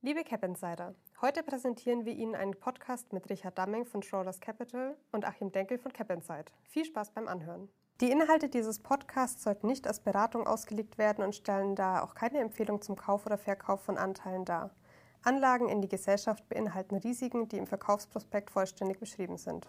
Liebe Cap Insider, heute präsentieren wir Ihnen einen Podcast mit Richard Damming von Schroders Capital und Achim Denkel von Cap Insight. Viel Spaß beim Anhören. Die Inhalte dieses Podcasts sollten nicht als Beratung ausgelegt werden und stellen daher auch keine Empfehlung zum Kauf oder Verkauf von Anteilen dar. Anlagen in die Gesellschaft beinhalten Risiken, die im Verkaufsprospekt vollständig beschrieben sind.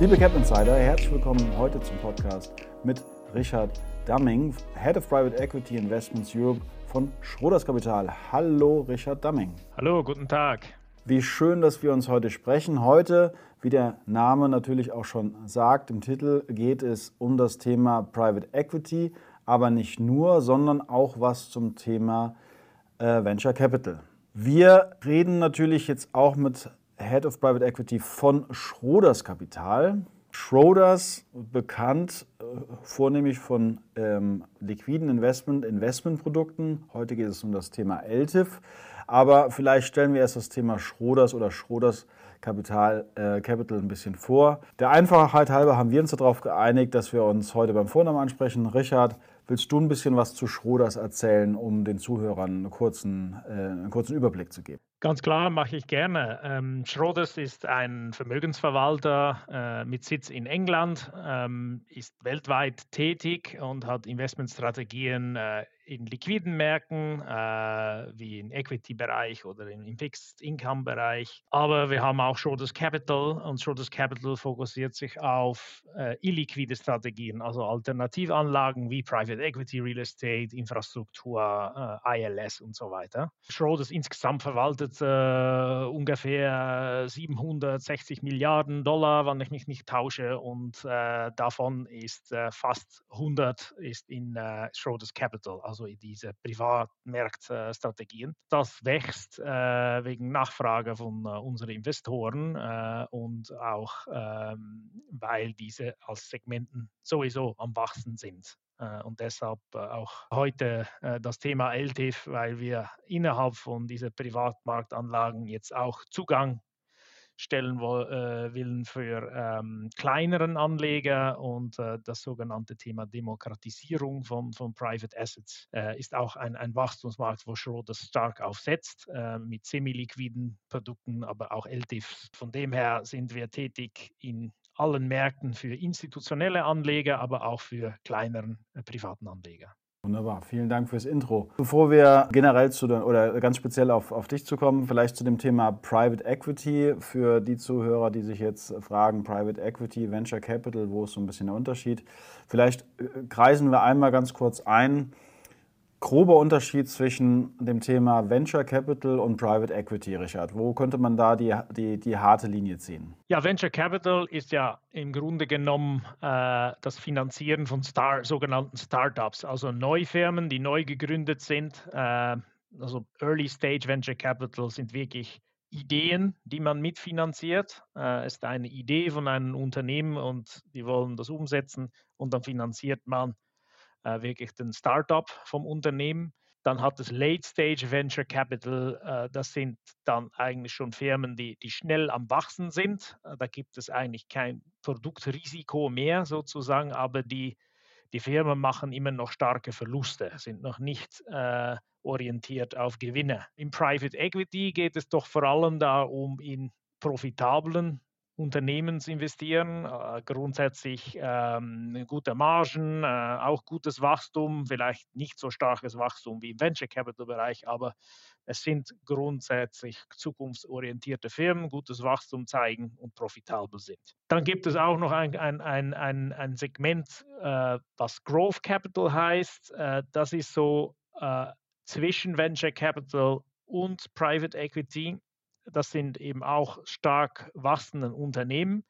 Liebe Cap Insider, herzlich willkommen heute zum Podcast mit Richard Damming, Head of Private Equity Investments Europe von Schroders Kapital. Hallo Richard Damming. Hallo, guten Tag. Wie schön, dass wir uns heute sprechen. Heute, wie der Name natürlich auch schon sagt, im Titel geht es um das Thema Private Equity, aber nicht nur, sondern auch was zum Thema äh, Venture Capital. Wir reden natürlich jetzt auch mit Head of Private Equity von Schroders Kapital. Schroders bekannt äh, vornehmlich von ähm, liquiden Investment, Investmentprodukten. Heute geht es um das Thema LTIF. Aber vielleicht stellen wir erst das Thema Schroders oder Schroders Kapital, äh, Capital ein bisschen vor. Der Einfachheit halber haben wir uns darauf geeinigt, dass wir uns heute beim Vornamen ansprechen. Richard, willst du ein bisschen was zu Schroders erzählen, um den Zuhörern einen kurzen, äh, einen kurzen Überblick zu geben? Ganz klar, mache ich gerne. Ähm, Schroders ist ein Vermögensverwalter äh, mit Sitz in England, ähm, ist weltweit tätig und hat Investmentstrategien äh, in liquiden Märkten, äh, wie im Equity-Bereich oder im, Fixed-Income-Bereich. Aber wir haben auch Schroders Capital und Schroders Capital fokussiert sich auf äh, illiquide Strategien, also Alternativanlagen wie Private Equity, Real Estate, Infrastruktur, äh, ILS und so weiter. Schroders insgesamt verwaltet äh, ungefähr 760 Milliarden Dollar, wenn ich mich nicht tausche, und äh, davon ist äh, fast 100 ist in Schroders Capital, also also in diese Privatmarktstrategien. Das wächst äh, wegen Nachfrage von äh, unseren Investoren äh, und auch ähm, weil diese als Segmenten sowieso am Wachsen sind. Und deshalb auch heute das Thema LTIF, weil wir innerhalb von diesen Privatmarktanlagen jetzt auch Zugang stellen äh, willen für ähm, kleineren Anleger und äh, das sogenannte Thema Demokratisierung von, von Private Assets äh, ist auch ein, ein Wachstumsmarkt, wo Schroders stark aufsetzt äh, mit semi-liquiden Produkten, aber auch LTIFs. Von dem her sind wir tätig in allen Märkten für institutionelle Anleger, aber auch für kleineren äh, privaten Anleger. Wunderbar, vielen Dank fürs Intro. Bevor wir generell zu oder ganz speziell auf, auf dich zu kommen, vielleicht zu dem Thema Private Equity für die Zuhörer, die sich jetzt fragen, Private Equity, Venture Capital, wo ist so ein bisschen der Unterschied? Vielleicht äh, kreisen wir einmal ganz kurz ein grober Unterschied zwischen dem Thema Venture Capital und Private Equity, Richard? Wo könnte man da die, die, die harte Linie ziehen? Ja, Venture Capital ist ja im Grunde genommen äh, das Finanzieren von Star, sogenannten Startups, also Neufirmen, die neu gegründet sind. Äh, also Early Stage Venture Capital sind wirklich Ideen, die man mitfinanziert. Äh, es ist eine Idee von einem Unternehmen und die wollen das umsetzen und dann finanziert man äh, wirklich den Startup vom Unternehmen. Dann hat es Late Stage Venture Capital, äh, das sind dann eigentlich schon Firmen, die, die schnell am Wachsen sind. Äh, da gibt es eigentlich kein Produktrisiko mehr sozusagen, aber die, die Firmen machen immer noch starke Verluste, sind noch nicht äh, orientiert auf Gewinne. Im Private Equity geht es doch vor allem darum, in profitablen Unternehmens investieren, äh, grundsätzlich ähm, gute Margen, äh, auch gutes Wachstum, vielleicht nicht so starkes Wachstum wie im Venture Capital Bereich, aber es sind grundsätzlich zukunftsorientierte Firmen, gutes Wachstum zeigen und profitabel sind. Dann gibt es auch noch ein, ein, ein, ein, ein Segment, äh, was Growth Capital heißt. Äh, das ist so äh, zwischen Venture Capital und Private Equity das sind eben auch stark wachsende Unternehmen.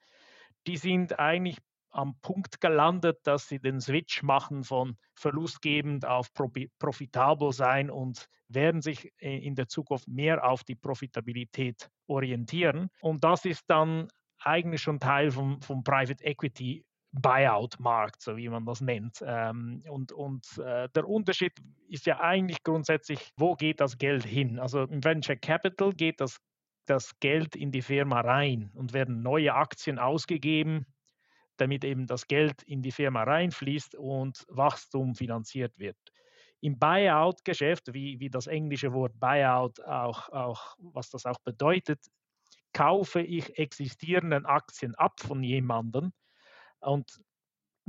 Die sind eigentlich am Punkt gelandet, dass sie den Switch machen von verlustgebend auf profitabel sein und werden sich äh, in der Zukunft mehr auf die Profitabilität orientieren. Und das ist dann eigentlich schon Teil vom, vom Private Equity Buyout-Markt, so wie man das nennt. Ähm, und und äh, der Unterschied ist ja eigentlich grundsätzlich, wo geht das Geld hin? Also im Venture Capital geht das das Geld in die Firma rein und werden neue Aktien ausgegeben, damit eben das Geld in die Firma reinfließt und Wachstum finanziert wird. Im Buyout-Geschäft, wie, wie das englische Wort Buyout auch, auch, was das auch bedeutet, kaufe ich existierenden Aktien ab von jemandem und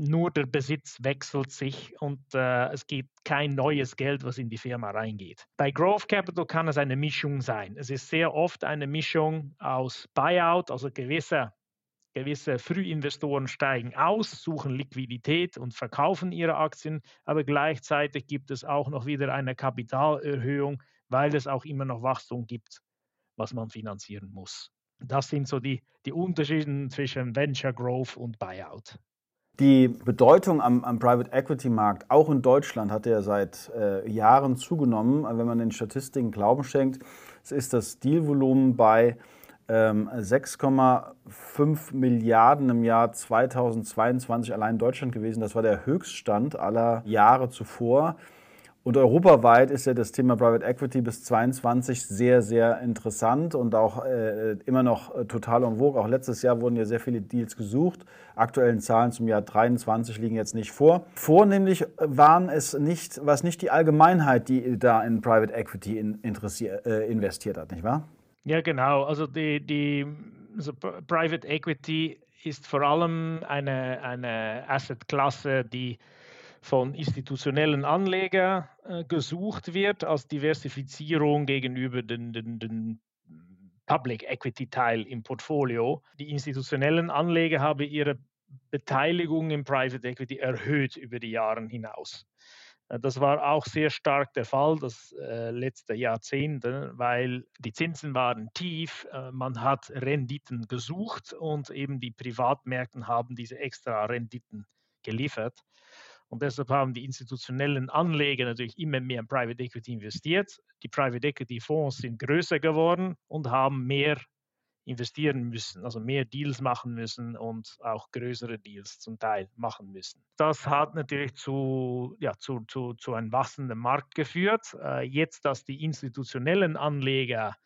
nur der Besitz wechselt sich und äh, es gibt kein neues Geld, was in die Firma reingeht. Bei Growth Capital kann es eine Mischung sein. Es ist sehr oft eine Mischung aus Buyout, also gewisse, gewisse Frühinvestoren steigen aus, suchen Liquidität und verkaufen ihre Aktien, aber gleichzeitig gibt es auch noch wieder eine Kapitalerhöhung, weil es auch immer noch Wachstum gibt, was man finanzieren muss. Das sind so die, die Unterschiede zwischen Venture Growth und Buyout. Die Bedeutung am, am Private Equity Markt, auch in Deutschland, hat ja seit äh, Jahren zugenommen. Wenn man den Statistiken Glauben schenkt, ist das Dealvolumen bei ähm, 6,5 Milliarden im Jahr 2022 allein in Deutschland gewesen. Das war der Höchststand aller Jahre zuvor. Und europaweit ist ja das Thema Private Equity bis 2022 sehr, sehr interessant und auch äh, immer noch äh, total en vogue. Auch letztes Jahr wurden ja sehr viele Deals gesucht. Aktuellen Zahlen zum Jahr 2023 liegen jetzt nicht vor. Vornehmlich waren es nicht, war es nicht die Allgemeinheit, die da in Private Equity in, äh, investiert hat, nicht wahr? Ja, genau. Also die, die also Private Equity ist vor allem eine, eine Assetklasse, die von institutionellen Anlegern äh, gesucht wird als Diversifizierung gegenüber den, den, den Public Equity Teil im Portfolio. Die institutionellen Anleger haben ihre Beteiligung im Private Equity erhöht über die Jahre hinaus. Äh, das war auch sehr stark der Fall das äh, letzte Jahrzehnt, weil die Zinsen waren tief, äh, man hat Renditen gesucht und eben die Privatmärkten haben diese extra Renditen geliefert. Und deshalb haben die institutionellen Anleger natürlich immer mehr in Private Equity investiert. Die Private Equity Fonds sind größer geworden und haben mehr investieren müssen, also mehr Deals machen müssen und auch größere Deals zum Teil machen müssen. Das hat natürlich zu, ja, zu, zu, zu einem wachsenden Markt geführt. Äh, jetzt, dass die institutionellen Anleger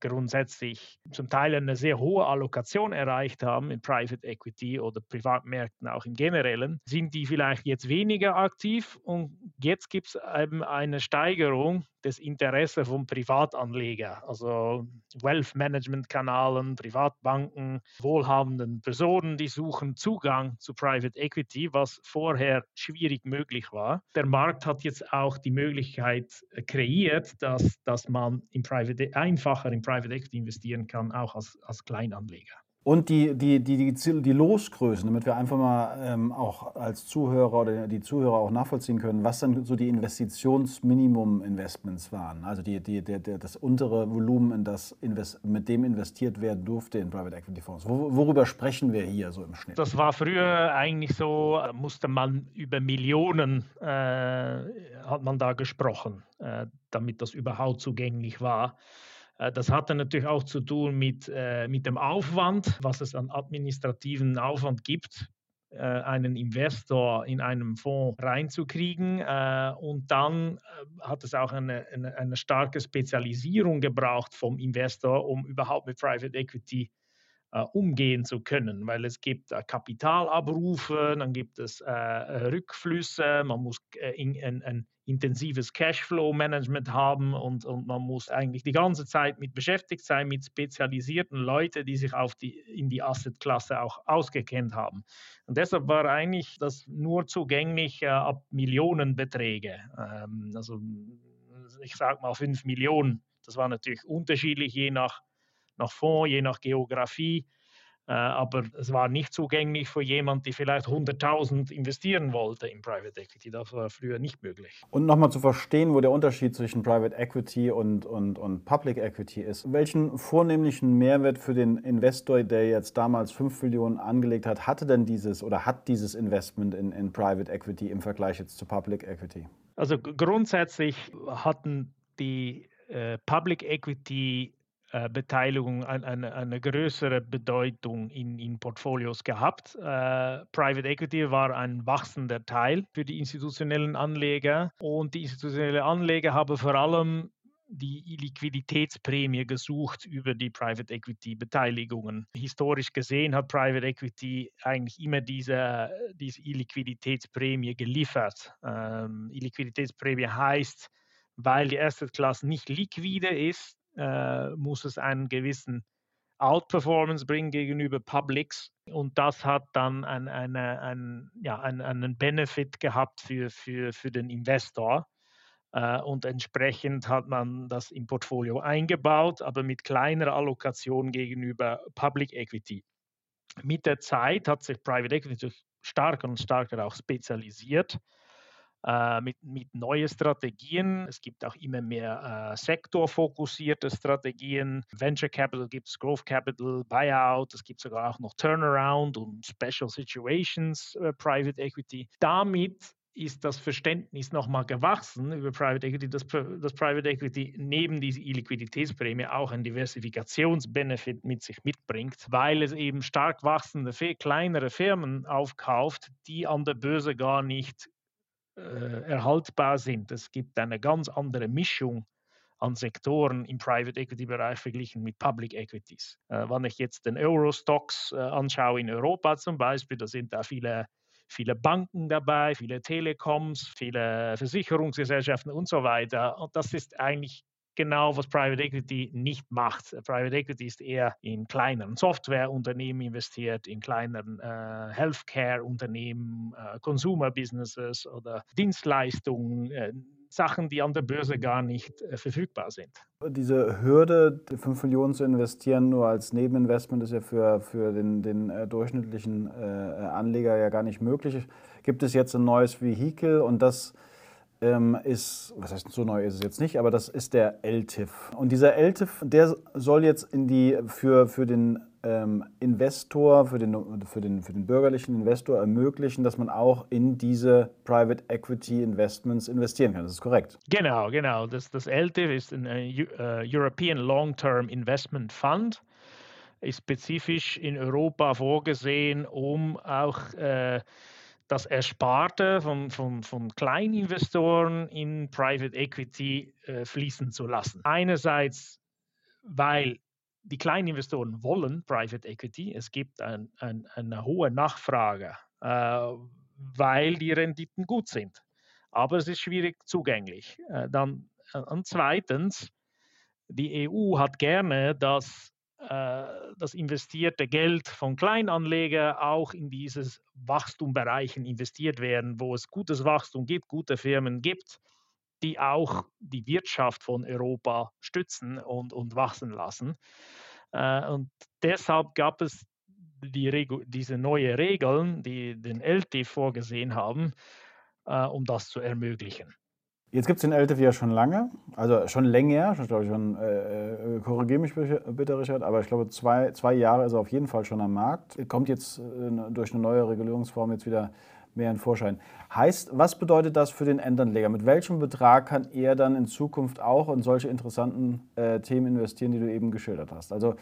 grundsätzlich zum Teil eine sehr hohe Allokation erreicht haben in Private Equity oder Privatmärkten auch im Generellen, sind die vielleicht jetzt weniger aktiv und jetzt gibt es eben eine Steigerung des Interesses von Privatanlegern, also Wealth Management Kanalen, Privatbanken, wohlhabenden Personen, die suchen Zugang zu Private Equity, was vorher schwierig möglich war. Der Markt hat jetzt auch die Möglichkeit äh, kreiert, dass, dass man in Private, einfacher in Private Equity investieren kann, auch als, als Kleinanleger. Und die, die, die, die, die Losgrößen, damit wir einfach mal ähm, auch als Zuhörer oder die Zuhörer auch nachvollziehen können, was dann so die Investitionsminimum-Investments waren. Also die, die, der, der, das untere Volumen, in das invest, mit dem investiert werden durfte in Private Equity Fonds. Wo, worüber sprechen wir hier so im Schnitt? Das war früher eigentlich so, musste man über Millionen, äh, hat man da gesprochen, äh, damit das überhaupt zugänglich war. Äh, das hatte natürlich auch zu tun mit, äh, mit dem Aufwand, was es an administrativen Aufwand gibt, äh, einen Investor in einem Fonds reinzukriegen. Und dann hat es auch eine, eine, eine starke Spezialisierung gebraucht vom Investor, um überhaupt mit Private Equity umgehen zu können, weil es gibt Kapitalabrufe, dann gibt es Rückflüsse, man muss in, in, in intensives Cashflow-Management haben und, und man muss eigentlich die ganze Zeit mit beschäftigt sein, mit spezialisierten Leuten, die sich auf die, in die Asset-Klasse auch ausgekennt haben. Und deshalb war eigentlich das nur zugänglich äh, ab Millionenbeträge. Ähm, also ich sage mal 5 Millionen. Das war natürlich unterschiedlich je nach, nach Fonds, je nach Geografie. Äh, aber es war nicht zugänglich für jemanden, der vielleicht 100.000 investieren wollte in Private Equity. Das war früher nicht möglich. Und nochmal zu verstehen, wo der Unterschied zwischen Private Equity und, und, und Public Equity ist. Welchen vornehmlichen Mehrwert für den Investor, der jetzt damals 5 Millionen angelegt hat, hatte denn dieses oder hat dieses Investment in, in Private Equity im Vergleich jetzt zu Public Equity? Also grundsätzlich hatten die äh, Public Equity Beteiligung eine, eine, eine, größere Bedeutung in, in Portfolios gehabt. Äh, Private Equity war ein wachsender Teil für die institutionellen Anleger und die institutionellen Anleger haben vor allem die Liquiditätsprämie gesucht über die Private Equity Beteiligungen. Historisch gesehen hat Private Equity eigentlich immer diese, diese Illiquiditätsprämie geliefert. Ähm, Illiquiditätsprämie heißt, weil die Asset Class nicht liquide ist, äh, muss es einen gewissen Outperformance bringen gegenüber Publics. Und das hat dann ein, eine, ein, ja, einen, einen Benefit gehabt für, für, für den Investor. Äh, und entsprechend hat man das im Portfolio eingebaut, aber mit kleiner Allokation gegenüber Public Equity. Mit der Zeit hat sich Private Equity stärker und stärker auch spezialisiert mit, mit neuen Strategien. Es gibt auch immer mehr äh, sektorfokussierte Strategien. Venture Capital gibt es, Growth Capital, Buyout, es gibt sogar auch noch Turnaround und Special Situations äh, Private Equity. Damit ist das Verständnis nochmal gewachsen über Private Equity, dass, dass Private Equity neben dieser Illiquiditätsprämie auch einen Diversifikationsbenefit mit sich mitbringt, weil es eben stark wachsende, kleinere Firmen aufkauft, die an der Börse gar nicht äh, erhaltbar sind. Es gibt eine ganz andere Mischung an Sektoren im Private Equity Bereich verglichen mit Public Equities. Äh, wenn ich jetzt den Eurostocks äh, anschaue in Europa zum Beispiel, da sind da viele, viele Banken dabei, viele Telekoms, viele Versicherungsgesellschaften und so weiter. Und das ist eigentlich genau, was Private Equity nicht macht. Private Equity ist eher in kleineren Softwareunternehmen investiert, in kleineren äh, Healthcare-Unternehmen, äh, Consumer-Businesses oder Dienstleistungen. Äh, Sachen, die an der Börse gar nicht äh, verfügbar sind. Diese Hürde, 5 Millionen zu investieren, nur als Nebeninvestment, ist ja für, für den, den äh, durchschnittlichen äh, Anleger ja gar nicht möglich. Gibt es jetzt ein neues Vehikel und das ähm, ist, was heißt so neu ist es jetzt nicht, aber das ist der LTIF. Und dieser LTIF, der soll jetzt in die für, für den ähm, Investor, für den, für, den, für den bürgerlichen Investor ermöglichen, dass man auch in diese Private Equity Investments investieren kann. Das ist korrekt. Genau, genau. Das, das LTIF ist ein uh, European Long-Term Investment Fund ist spezifisch in Europa vorgesehen, um auch äh, das Ersparte von, von, von Kleininvestoren in Private Equity äh, fließen zu lassen. Einerseits, weil die Kleininvestoren wollen Private Equity, es gibt ein, ein, eine hohe Nachfrage, äh, weil die Renditen gut sind. Aber es ist schwierig zugänglich. Äh, dann, äh, und zweitens, die EU hat gerne, dass das investierte Geld von Kleinanlegern auch in dieses Wachstumbereichen investiert werden, wo es gutes Wachstum gibt, gute Firmen gibt, die auch die Wirtschaft von Europa stützen und, und wachsen lassen. Äh, und deshalb gab es die diese neue Regeln, die den LT vorgesehen haben, äh, um das zu ermöglichen. Jetzt gibt es den ja schon lange, also schon länger, ich glaube schon, äh, äh korrigiere mich bitte, Richard, aber ich glaube, zwei, zwei Jahre ist er auf jeden Fall schon am Markt. Kommt jetzt äh, durch eine neue Regulierungsform jetzt wieder mehr in Vorschein. Heißt, was bedeutet das für den Endanleger? Mit welchem Betrag kann er dann in Zukunft auch in solche interessanten äh, Themen investieren, die du eben geschildert hast? Also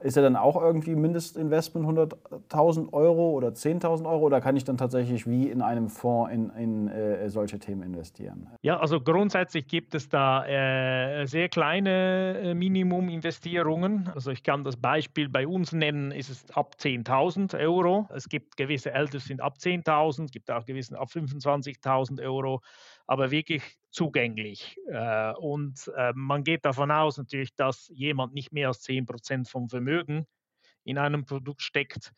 ist er dann auch irgendwie Mindestinvestment 100.000 Euro oder 10.000 Euro oder kann ich dann tatsächlich wie in einem Fonds in, in äh, solche Themen investieren? Ja, also grundsätzlich gibt es da äh, sehr kleine äh, Minimuminvestierungen. Also ich kann das Beispiel bei uns nennen, ist es ab 10.000 Euro. Es gibt gewisse Ältere sind ab 10.000, es gibt auch gewisse ab 25.000 Euro aber wirklich zugänglich. Äh, und äh, man geht davon aus natürlich, dass jemand nicht mehr als 10 Prozent vom Vermögen in einem Produkt steckt.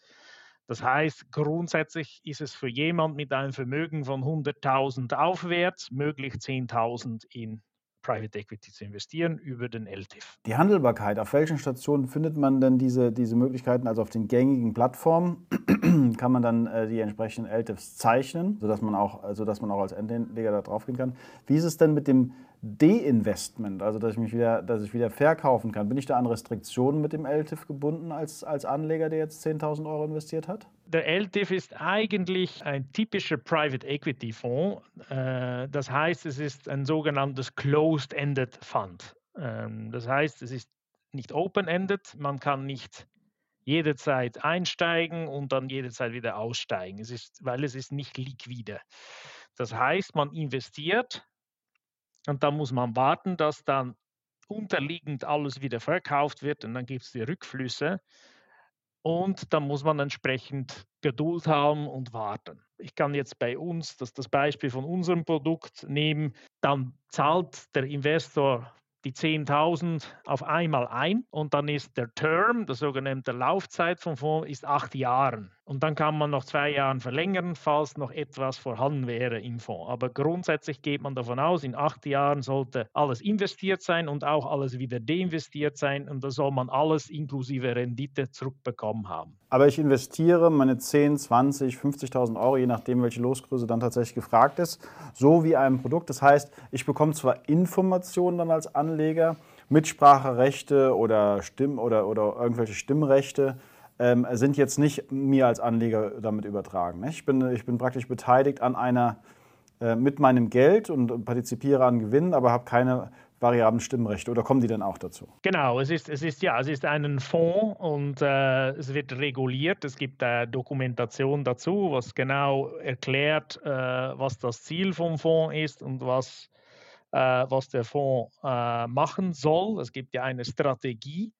Das heißt, grundsätzlich ist es für jemand mit einem Vermögen von 100.000 aufwärts möglich, 10.000 in Private Equity zu investieren über den LTIF. Die Handelbarkeit, auf welchen Stationen findet man denn diese, diese Möglichkeiten? Also auf den gängigen Plattformen kann man dann äh, die entsprechenden LTIFs zeichnen, sodass man auch, sodass man auch als Endleger da drauf gehen kann. Wie ist es denn mit dem De-Investment, also dass ich mich wieder, dass ich wieder verkaufen kann? Bin ich da an Restriktionen mit dem LTIF gebunden als, als Anleger, der jetzt 10.000 Euro investiert hat? Der LTIF ist eigentlich ein typischer Private Equity Fonds. Äh, das heißt, es ist ein sogenanntes Closed-Ended Fund. Ähm, das heißt, es ist nicht open-ended. Man kann nicht jederzeit einsteigen und dann jederzeit wieder aussteigen. Es ist, weil es ist nicht liquide. Das heißt, man investiert und dann muss man warten, dass dann unterliegend alles wieder verkauft wird und dann gibt es die Rückflüsse. Und da muss man entsprechend Geduld haben und warten. Ich kann jetzt bei uns das, das Beispiel von unserem Produkt nehmen. Dann zahlt der Investor die 10.000 auf einmal ein und dann ist der Term, der sogenannte Laufzeit vom Fonds, ist acht Jahre. Und dann kann man noch zwei Jahre verlängern, falls noch etwas vorhanden wäre im Fonds. Aber grundsätzlich geht man davon aus, in acht Jahren sollte alles investiert sein und auch alles wieder deinvestiert sein. Und da soll man alles inklusive Rendite zurückbekommen haben. Aber ich investiere meine 10, 20, 50.000 Euro, je nachdem, welche Losgröße dann tatsächlich gefragt ist, so wie ein Produkt. Das heißt, ich bekomme zwar Informationen dann als Anleger, Mitspracherechte oder Stimm oder, oder irgendwelche Stimmrechte, ähm, sind jetzt nicht mir als Anleger damit übertragen. Ich bin, ich bin praktisch beteiligt an einer äh, mit meinem Geld und partizipiere an Gewinnen, aber habe keine variablen Stimmrechte oder kommen die denn auch dazu? Genau, es ist, es ist ja, es ist ein Fonds und äh, es wird reguliert. Es gibt äh, Dokumentation dazu, was genau erklärt, äh, was das Ziel vom Fonds ist und was, äh, was der Fonds äh, machen soll. Es gibt ja eine Strategie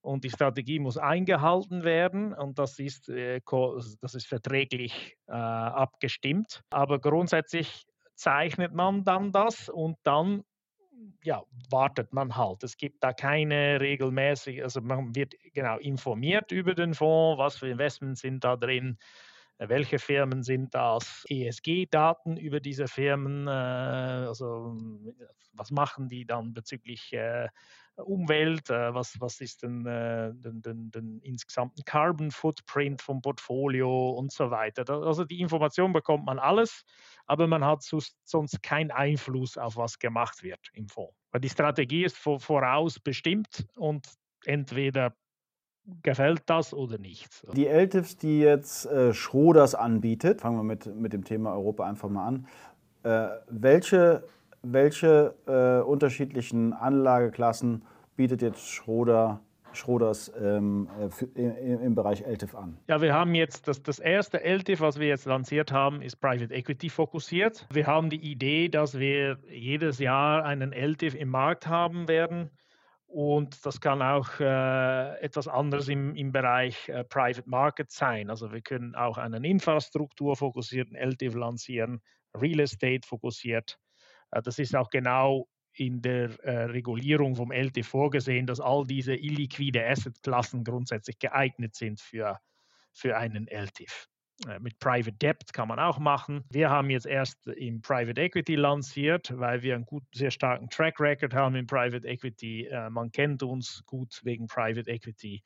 und die Strategie muss eingehalten werden und das ist, äh, das ist verträglich abgestimmt. Aber grundsätzlich zeichnet man dann das und dann ja, wartet man halt. Es gibt da keine regelmäßig, also man wird genau informiert über den Fonds, was für Investments sind da drin, äh, welche Firmen sind das, ESG-Daten über diese Firmen, äh, also was machen die dann bezüglich äh, Umwelt, was, was ist denn den, den, den insgesamten Carbon Footprint vom Portfolio und so weiter. Also die Information bekommt man alles aber man hat sonst keinen Einfluss auf was gemacht wird im Fonds. Weil die Strategie ist voraus bestimmt und entweder gefällt das oder nicht. Die LTIFs, die jetzt äh, Schroders anbietet, fangen wir mit, mit dem Thema Europa einfach mal an. Äh, welche welche äh, unterschiedlichen Anlageklassen bietet jetzt Schroder Schroders ähm, äh, im, im Bereich LTIF an? Ja, wir haben jetzt das, das erste LTIF, was wir jetzt lanciert haben, ist Private Equity fokussiert. Wir haben die Idee, dass wir jedes Jahr einen LTIF im Markt haben werden. Und das kann auch äh, etwas anderes im, im Bereich äh, Private Market sein. Also wir können auch einen infrastrukturfokussierten LTIF lancieren, Real Estate fokussiert. Äh, das ist auch genau in der äh, Regulierung vom LT vorgesehen, dass all diese illiquide Assetklassen grundsätzlich geeignet sind für, für einen LTIF. Äh, mit Private Debt kann man auch machen. Wir haben jetzt erst im Private Equity lanciert, weil wir einen gut, sehr starken Track Record haben im Private Equity. Man kennt uns gut wegen Private Equity.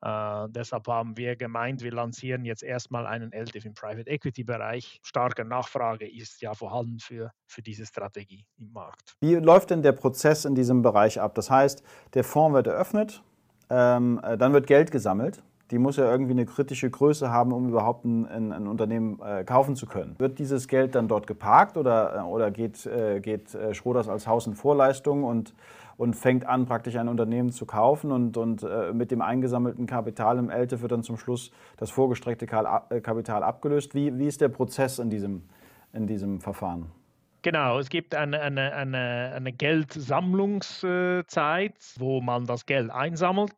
Uh, deshalb haben wir gemeint, wir lancieren jetzt erstmal einen LTIF im Private Equity Bereich. Starke Nachfrage ist ja vorhanden für, für diese Strategie im Markt. Wie läuft denn der Prozess in diesem Bereich ab? Das heißt, der Fonds wird eröffnet, ähm, äh, dann wird Geld gesammelt. Die muss ja irgendwie eine kritische Größe haben, um überhaupt ein, ein, ein Unternehmen äh, kaufen zu können. Wird dieses Geld dann dort geparkt oder, äh, oder geht, äh, geht äh, Schroders als Haus in Vorleistung und und fängt an, praktisch ein Unternehmen zu kaufen und, und äh, mit dem eingesammelten Kapital im ELTE wird dann zum Schluss das vorgestreckte äh, Kapital abgelöst. Wie, wie ist der Prozess in diesem, in diesem Verfahren? Genau, es gibt eine, eine, eine, eine Geldsammlungszeit, wo man das Geld einsammelt.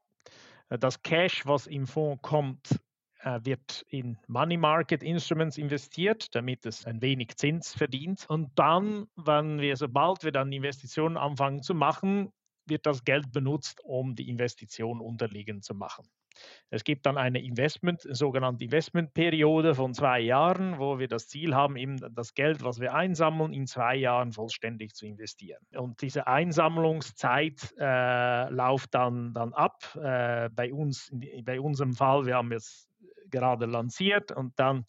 Das Cash, was im Fonds kommt, wird in Money Market Instruments investiert, damit es ein wenig Zins verdient. Und dann, wenn wir, sobald wir dann Investitionen anfangen zu machen, wird das Geld benutzt, um die Investition unterliegend zu machen. Es gibt dann eine Investment, sogenannte Investmentperiode von zwei Jahren, wo wir das Ziel haben, eben das Geld, was wir einsammeln, in zwei Jahren vollständig zu investieren. Und diese Einsammlungszeit äh, läuft dann, dann ab. Äh, bei uns, bei unserem Fall, wir haben jetzt gerade lanciert und dann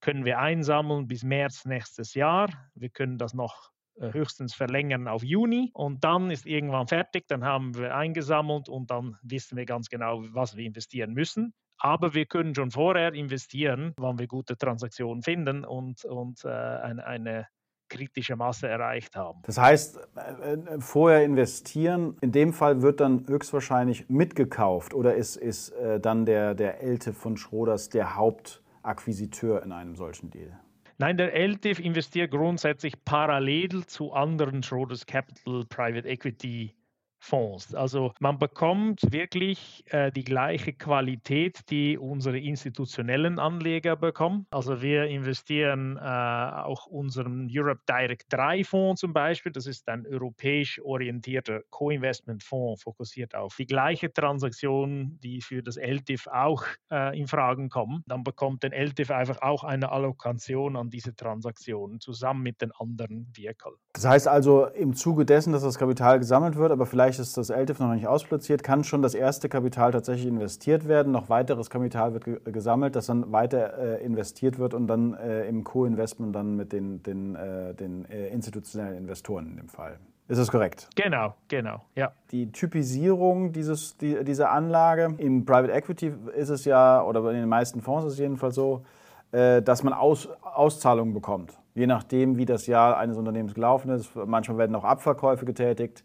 können wir einsammeln bis März nächstes Jahr. Wir können das noch äh, höchstens verlängern auf Juni und dann ist irgendwann fertig, dann haben wir eingesammelt und dann wissen wir ganz genau, was wir investieren müssen. Aber wir können schon vorher investieren, wann wir gute Transaktionen finden und, und äh, eine, eine kritische Masse erreicht haben. Das heißt, äh, äh, vorher investieren, in dem Fall wird dann höchstwahrscheinlich mitgekauft oder ist, ist äh, dann der, der Elte von Schroders der Hauptakquisiteur in einem solchen Deal? Nein, der LTIF investiert grundsätzlich parallel zu anderen Schroders Capital Private Equity Fonds. Also man bekommt wirklich äh, die gleiche Qualität, die unsere institutionellen Anleger bekommen. Also wir investieren äh, auch unseren Europe Direct 3 Fonds zum Beispiel. Das ist ein europäisch orientierter Co-Investment-Fonds, fokussiert auf die gleiche Transaktion, die für das LTIF auch äh, in Fragen kommen. Dann bekommt der LTIF einfach auch eine Allokation an diese Transaktionen zusammen mit den anderen Vehicle. Das heißt also im Zuge dessen, dass das Kapital gesammelt wird, aber vielleicht vielleicht ist das LTIF noch nicht ausplatziert, kann schon das erste Kapital tatsächlich investiert werden. Noch weiteres Kapital wird gesammelt, das dann weiter äh, investiert wird und dann äh, im Co-Investment dann mit den, den, äh, den äh, institutionellen Investoren in dem Fall. Ist das korrekt? Genau, genau, ja. Die Typisierung dieses, die, dieser Anlage im Private Equity ist es ja, oder in den meisten Fonds ist es jedenfalls so, äh, dass man Aus, Auszahlungen bekommt. Je nachdem, wie das Jahr eines Unternehmens gelaufen ist. Manchmal werden auch Abverkäufe getätigt.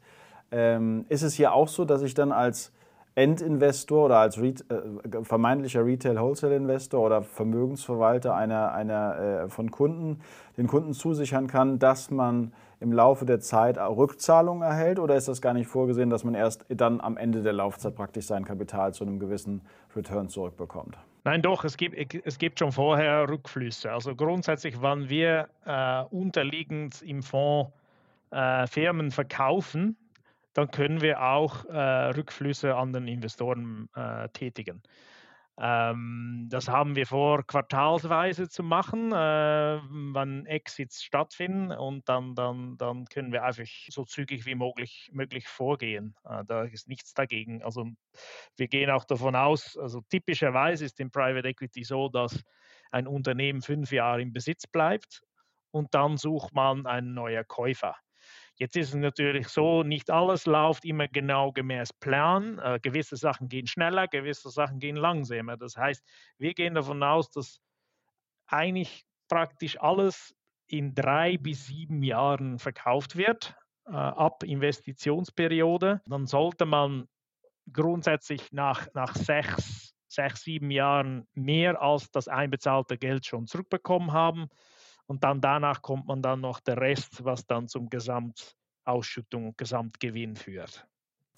Ähm, ist es hier auch so, dass ich dann als Endinvestor oder als Re äh, vermeintlicher Retail-Wholesale-Investor oder Vermögensverwalter einer, einer, äh, von Kunden den Kunden zusichern kann, dass man im Laufe der Zeit Rückzahlungen erhält? Oder ist das gar nicht vorgesehen, dass man erst dann am Ende der Laufzeit praktisch sein Kapital zu einem gewissen Return zurückbekommt? Nein, doch, es gibt, es gibt schon vorher Rückflüsse. Also grundsätzlich, wann wir äh, unterliegend im Fonds äh, Firmen verkaufen, dann können wir auch äh, Rückflüsse an den Investoren äh, tätigen. Ähm, das haben wir vor, quartalsweise zu machen, äh, wann Exits stattfinden und dann, dann, dann können wir einfach so zügig wie möglich, möglich vorgehen. Äh, da ist nichts dagegen. Also wir gehen auch davon aus, also typischerweise ist im Private Equity so, dass ein Unternehmen fünf Jahre im Besitz bleibt und dann sucht man einen neuen Käufer. Jetzt ist es natürlich so, nicht alles läuft immer genau gemäß Plan. Äh, gewisse Sachen gehen schneller, gewisse Sachen gehen langsamer. Das heißt, wir gehen davon aus, dass eigentlich praktisch alles in drei bis sieben Jahren verkauft wird, äh, ab Investitionsperiode. Dann sollte man grundsätzlich nach, nach sechs, sechs, sieben Jahren mehr als das einbezahlte Geld schon zurückbekommen haben und dann danach kommt man dann noch der Rest, was dann zum Gesamtausschüttung, Gesamtgewinn führt.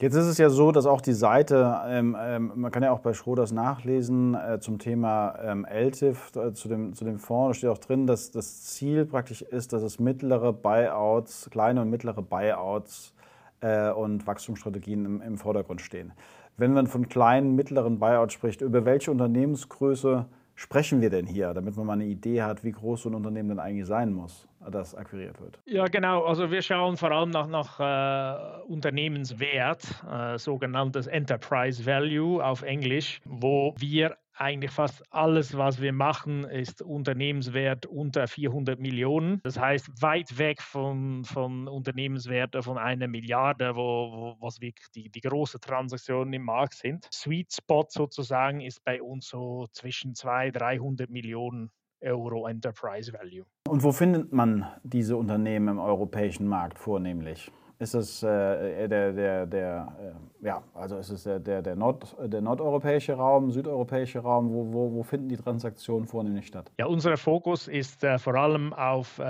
Jetzt ist es ja so, dass auch die Seite, ähm, ähm, man kann ja auch bei Schroders nachlesen äh, zum Thema ähm, LTIF, äh, zu, dem, zu dem Fonds, da steht auch drin, dass das Ziel praktisch ist, dass es mittlere Buyouts, kleine und mittlere Buyouts äh, und Wachstumsstrategien im, im Vordergrund stehen. Wenn man von kleinen, mittleren Buyouts spricht, über welche Unternehmensgröße sprechen wir denn hier, damit man mal eine Idee hat, wie groß so ein Unternehmen denn eigentlich sein muss, das akquiriert wird? Ja, genau. Also wir schauen vor allem nach, nach äh, Unternehmenswert, äh, sogenanntes Enterprise Value auf Englisch, wo wir eigentlich fast alles, was wir machen, ist Unternehmenswert unter 400 Millionen. Das heißt, weit weg von, von Unternehmenswerten von einer Milliarde, wo, wo was wirklich die, die großen Transaktionen im Markt sind. Sweet Spot sozusagen ist bei uns so zwischen 200, 300 Millionen Euro Enterprise Value. Und wo findet man diese Unternehmen im europäischen Markt vornehmlich? Ist es äh, der, der, der äh, ja, also ist es der, der, der, Nord, der nordeuropäische Raum, südeuropäische Raum, wo, wo, wo finden die Transaktionen vornehmlich statt? Ja, unser Fokus ist äh, vor allem auf äh,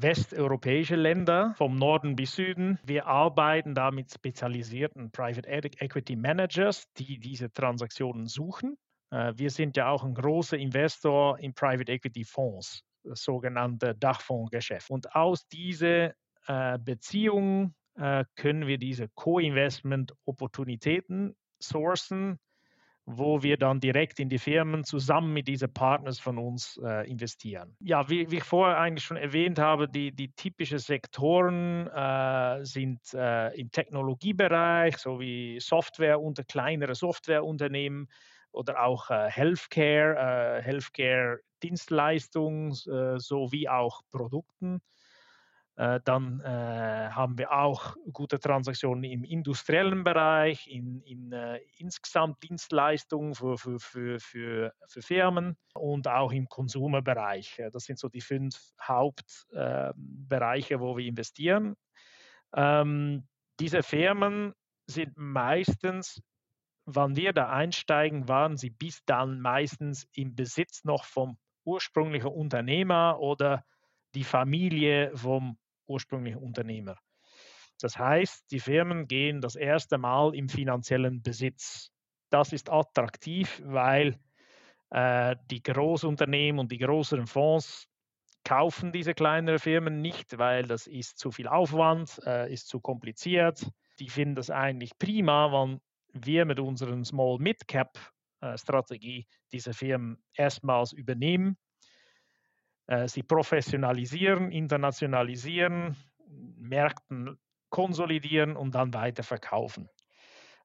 westeuropäische Länder, vom Norden bis Süden. Wir arbeiten da mit spezialisierten Private Equity Managers, die diese Transaktionen suchen. Äh, wir sind ja auch ein großer Investor in Private Equity Fonds das sogenannte Dachfondsgeschäft. Und aus dieser äh, Beziehungen äh, können wir diese Co-Investment-Opportunitäten sourcen, wo wir dann direkt in die Firmen zusammen mit diesen Partners von uns äh, investieren. Ja, wie, wie, ich vorher eigentlich schon erwähnt habe, die, die typischen Sektoren äh, sind äh, im Technologiebereich, sowie Software unter kleinere Softwareunternehmen oder auch äh, Healthcare, äh, Healthcare-Dienstleistungen sowie auch Produkten. Äh, dann äh, haben wir auch gute Transaktionen im industriellen Bereich, in, in äh, insgesamt Dienstleistungen für, für, für, für, für Firmen und auch im Konsumerbereich. Das sind so die fünf Hauptbereiche, wo wir investieren. Ähm, diese Firmen sind meistens, wann wir da einsteigen, waren sie bis dann meistens im Besitz noch vom ursprünglichen Unternehmer oder die Familie vom ursprünglichen Unternehmer. Das heißt, die Firmen gehen das erste Mal im finanziellen Besitz. Das ist attraktiv, weil äh, die Großunternehmen und die größeren Fonds kaufen diese kleineren Firmen nicht, weil das ist zu viel Aufwand, äh, ist zu kompliziert. Die finden das eigentlich prima, wenn wir mit unseren Small Mid Cap äh, Strategie diese Firmen erstmals übernehmen, sie professionalisieren, internationalisieren, Märkten konsolidieren und dann weiter verkaufen.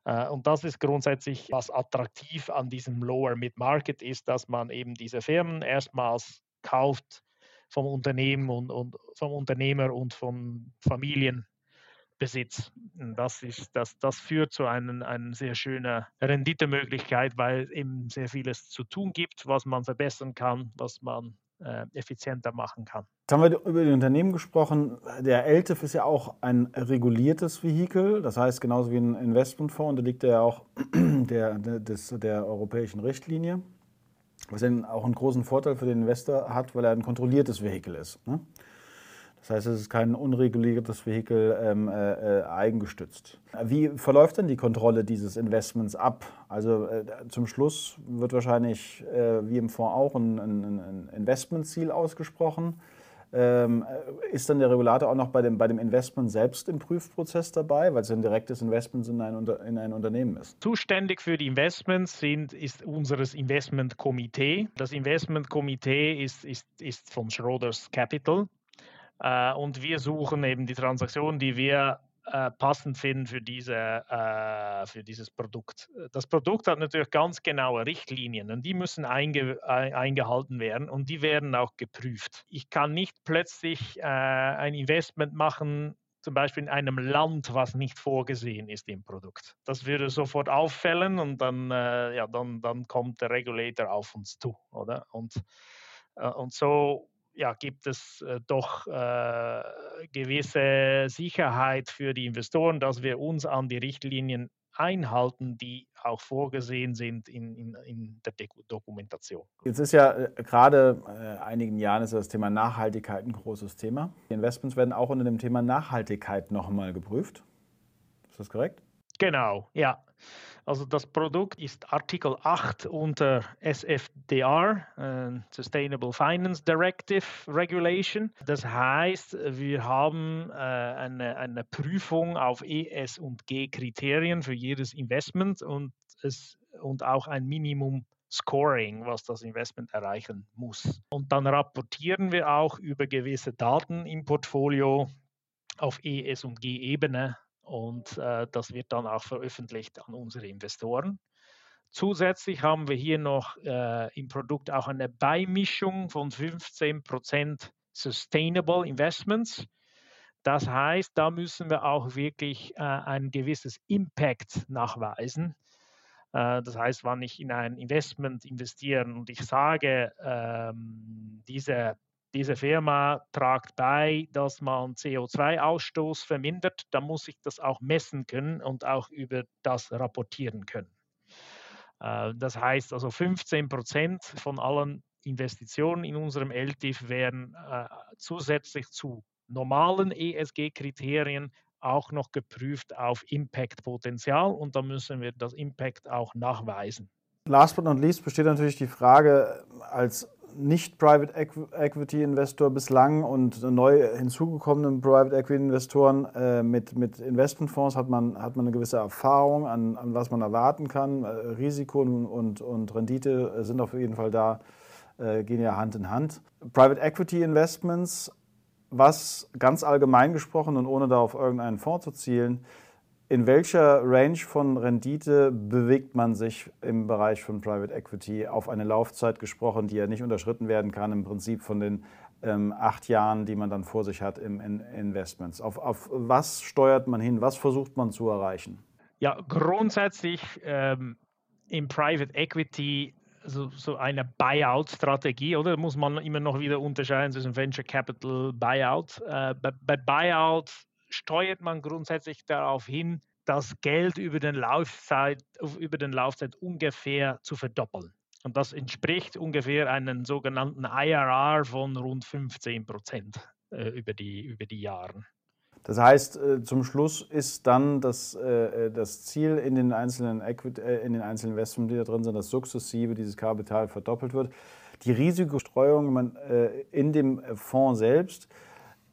Äh, und das ist grundsätzlich, was attraktiv an diesem Lower Mid Market ist, dass man eben diese Firmen erstmals kauft vom Unternehmen und, und vom Unternehmer und vom Familienbesitz. Das, ist, das, das führt zu einer, einer sehr schönen Renditemöglichkeit, weil eben sehr vieles zu tun gibt, was man verbessern kann, was man äh, effizienter machen kann. Jetzt haben wir über die Unternehmen gesprochen. Der LTIF ist ja auch ein reguliertes Vehikel, das heißt genauso wie ein Investmentfonds unterliegt er ja auch der, des, der europäischen Richtlinie, was dann auch einen großen Vorteil für den Investor hat, weil er ein kontrolliertes Vehikel ist. Ne? Das heißt, es ist kein unreguliertes Vehikel ähm, äh, äh, eigengestützt. Wie verläuft denn die Kontrolle dieses Investments ab? Also äh, zum Schluss wird wahrscheinlich, äh, wie im Fonds auch, ein, ein, ein Investmentziel ausgesprochen. Ähm, äh, ist dann der Regulator auch noch bei dem, bei dem Investment selbst im Prüfprozess dabei, weil es ein direktes Investment in ein, in ein Unternehmen ist? Zuständig für die Investments sind, ist unseres Investmentkomitee. Das Investmentkomitee ist, ist, ist von Schroders Capital. Äh, und wir suchen eben die Transaktionen, die wir äh, passend finden für, diese, äh, für dieses Produkt. Das Produkt hat natürlich ganz genaue Richtlinien und die müssen einge eingehalten werden und die werden auch geprüft. Ich kann nicht plötzlich äh, ein Investment machen, zum Beispiel in einem Land, was nicht vorgesehen ist im Produkt. Das würde sofort auffällen und dann, ja, dann, dann kommt der Regulator auf uns zu, oder? Und, und so ja, gibt es äh, doch äh, gewisse Sicherheit für die Investoren, dass wir uns an die Richtlinien einhalten, die auch vorgesehen sind in, in, in der Dokumentation. Jetzt ist ja äh, gerade äh, einigen Jahren ist das Thema Nachhaltigkeit ein großes Thema. Die Investments werden auch unter dem Thema Nachhaltigkeit nochmal geprüft. Ist das korrekt? Genau, ja. Also das Produkt ist Artikel 8 unter SFDR, äh, Sustainable Finance Directive Regulation. Das heißt, wir haben äh, eine, eine Prüfung auf ES und G-Kriterien für jedes Investment und, es, und auch ein Minimum Scoring, was das Investment erreichen muss. Und dann rapportieren wir auch über gewisse Daten im Portfolio auf ES und G-Ebene und äh, das wird dann auch veröffentlicht an unsere Investoren. Zusätzlich haben wir hier noch äh, im Produkt auch eine Beimischung von 15% Sustainable Investments. Das heißt, da müssen wir auch wirklich äh, ein gewisses Impact nachweisen. Äh, das heißt, wenn ich in ein Investment investiere und ich sage, ähm, diese diese Firma tragt bei, dass man CO2-Ausstoß vermindert, dann muss ich das auch messen können und auch über das rapportieren können. Äh, das heißt also 15 Prozent von allen Investitionen in unserem LTIF werden äh, zusätzlich zu normalen ESG-Kriterien auch noch geprüft auf Impact-Potenzial und da müssen wir das Impact auch nachweisen. Last but not least besteht natürlich die Frage als nicht Private Equity Investor bislang und neu hinzugekommenen Private Equity Investoren äh, mit, mit Investmentfonds hat man, hat man eine gewisse Erfahrung, an, an was man erwarten kann. Äh, Risiko und, und Rendite sind auf jeden Fall da, äh, gehen ja Hand in Hand. Private Equity Investments, was ganz allgemein gesprochen und ohne da auf irgendeinen Fonds zu zielen, in welcher Range von Rendite bewegt man sich im Bereich von Private Equity auf eine Laufzeit gesprochen, die ja nicht unterschritten werden kann, im Prinzip von den ähm, acht Jahren, die man dann vor sich hat im in Investments? Auf, auf, was steuert man hin? Was versucht man zu erreichen? Ja, grundsätzlich ähm, im Private Equity so, so eine Buyout-Strategie, oder? Muss man immer noch wieder unterscheiden zwischen Venture Capital, Buyout. Äh, bei, bei Buyout steuert man grundsätzlich darauf hin, das Geld über den Laufzeit, über den Laufzeit ungefähr zu verdoppeln. Und das entspricht ungefähr einem sogenannten IRR von rund 15 Prozent äh, über, die, über die Jahre. Das heißt, äh, zum Schluss ist dann das, äh, das Ziel in den einzelnen, Equity, in den einzelnen Investments, die da drin sind, dass sukzessive dieses Kapital verdoppelt wird. Die Risikostreuung in dem Fonds selbst,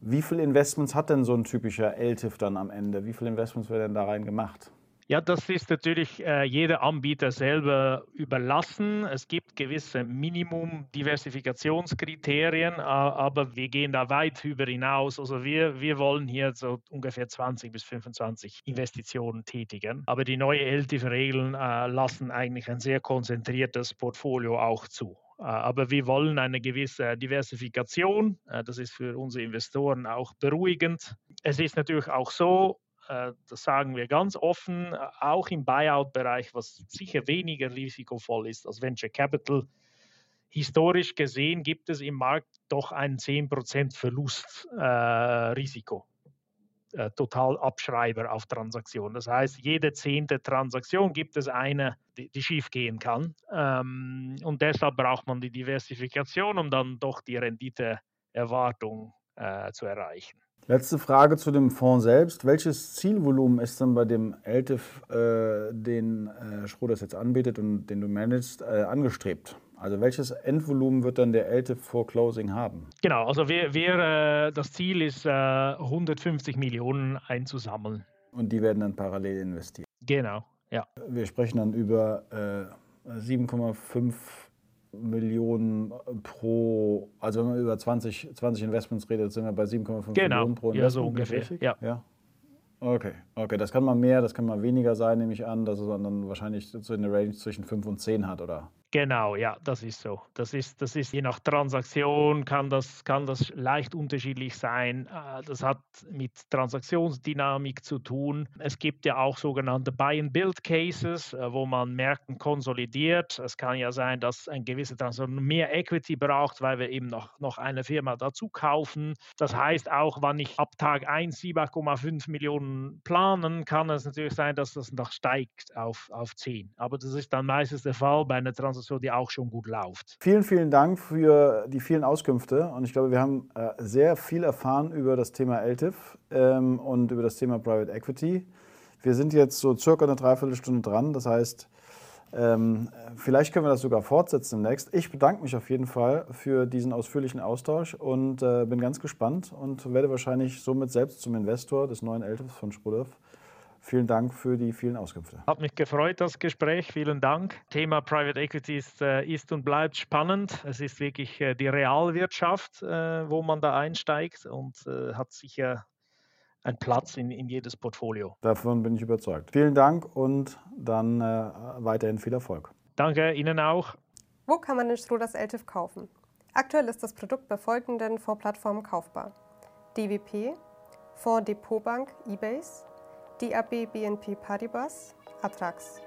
wie viele Investments hat denn so ein typischer LTIF dann am Ende? Wie viele Investments werden da rein gemacht? Ja, das ist natürlich äh, jeder Anbieter selber überlassen. Es gibt gewisse Minimum-Diversifikationskriterien, äh, aber wir gehen da weit darüber hinaus. Also wir, wir wollen hier so ungefähr 20 bis 25 Investitionen tätigen. Aber die neuen LTIF-Regeln äh, lassen eigentlich ein sehr konzentriertes Portfolio auch zu. Äh, aber wir wollen eine gewisse Diversifikation. Äh, das ist für unsere Investoren auch beruhigend. Es ist natürlich auch so, äh, das sagen wir ganz offen, auch im Buyout-Bereich, was sicher weniger risikovoll ist als Venture Capital. Historisch gesehen gibt es im Markt doch ein 10% Verlustrisiko. Äh, total Abschreiber auf Transaktionen. Das heißt, jede zehnte Transaktion gibt es eine, die, die schief gehen kann. Ähm, und deshalb braucht man die Diversifikation, um dann doch die Renditeerwartung äh, zu erreichen. Letzte Frage zu dem Fonds selbst. Welches Zielvolumen ist denn bei dem LTIF, äh, den äh, Schroders jetzt anbietet und den du managst, äh, angestrebt? Also welches Endvolumen wird dann der LTIF vor Closing haben? Genau, also wir, wir äh, das Ziel ist, 150 äh, Millionen einzusammeln. Und die werden dann parallel investiert? Genau, ja. Wir sprechen dann über 7,5 äh, Millionen pro, also wenn man über 20, 20 Investments redet, sind wir bei 7,5 genau. Millionen pro Investment. Ja, so ungefähr. Ja. ja. Okay, okay, das kann mal mehr, das kann mal weniger sein, nehme ich an, dass es dann wahrscheinlich so eine Range zwischen 5 und 10 hat, oder? Genau, ja, das ist so. Das ist, das ist je nach Transaktion kann das, kann das leicht unterschiedlich sein. Äh, das hat mit Transaktionsdynamik zu tun. Es gibt ja auch sogenannte Buy-and-Build-Cases, äh, wo man Märkten konsolidiert. Es kann ja sein, dass ein gewisser Transaktion mehr Equity braucht, weil wir eben noch, noch eine Firma dazu kaufen. Das heißt, auch wenn ich ab Tag 1 7,5 Millionen planen, kann es natürlich sein, dass das noch steigt auf, auf 10. Aber das ist dann meistens der Fall bei einer Transaktion so, die auch schon gut läuft. Vielen, vielen Dank für die vielen Auskünfte. Und ich glaube, wir haben äh, sehr viel erfahren über das Thema LTIF ähm, und über das Thema Private Equity. Wir sind jetzt so circa eine Dreiviertelstunde dran. Das heißt, ähm, vielleicht können wir das sogar fortsetzen demnächst. Ich bedanke mich auf jeden Fall für diesen ausführlichen Austausch und äh, bin ganz gespannt und werde wahrscheinlich somit selbst zum Investor des neuen LTIFs von Schrodev. Vielen Dank für die vielen Auskünfte. Hat mich gefreut, das Gespräch. Vielen Dank. Thema Private Equity ist, äh, ist und bleibt spannend. Es ist wirklich äh, die Realwirtschaft, äh, wo man da einsteigt und hat sicher einen Platz in, in jedes Portfolio. Davon bin ich überzeugt. Vielen Dank und dann weiterhin viel Erfolg. Danke, Ihnen auch. Wo kann man den Strohders LTIF kaufen? Aktuell ist das Produkt bei folgenden Fondsplattformen kaufbar. DWP, Fonds Depotbank, eBase, DAB BNP Paribas, Atrax.